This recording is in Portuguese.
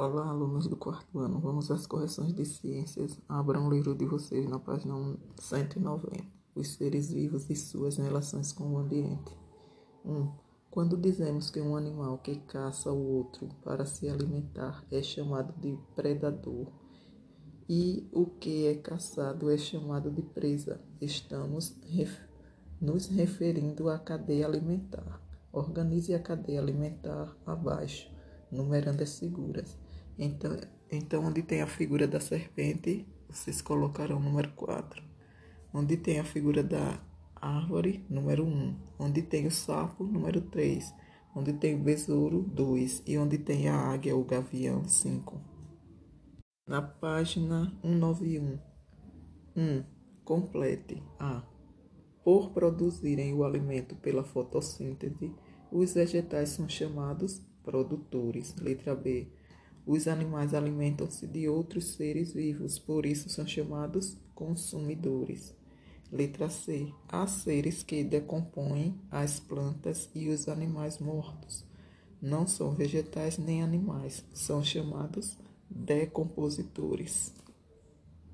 Olá, alunos do quarto ano. Vamos às correções de ciências. Abram o livro de vocês na página 190. Os seres vivos e suas relações com o ambiente. 1. Um, quando dizemos que um animal que caça o outro para se alimentar é chamado de predador e o que é caçado é chamado de presa, estamos ref nos referindo à cadeia alimentar. Organize a cadeia alimentar abaixo, numerando as figuras. Então, então, onde tem a figura da serpente, vocês colocarão o número 4. Onde tem a figura da árvore, número 1. Onde tem o sapo, número 3. Onde tem o besouro, 2. E onde tem a águia ou gavião, 5. Na página 191. 1. Complete. A. Por produzirem o alimento pela fotossíntese, os vegetais são chamados produtores. Letra B os animais alimentam-se de outros seres vivos, por isso são chamados consumidores. Letra C. Há seres que decompõem as plantas e os animais mortos. Não são vegetais nem animais, são chamados decompositores.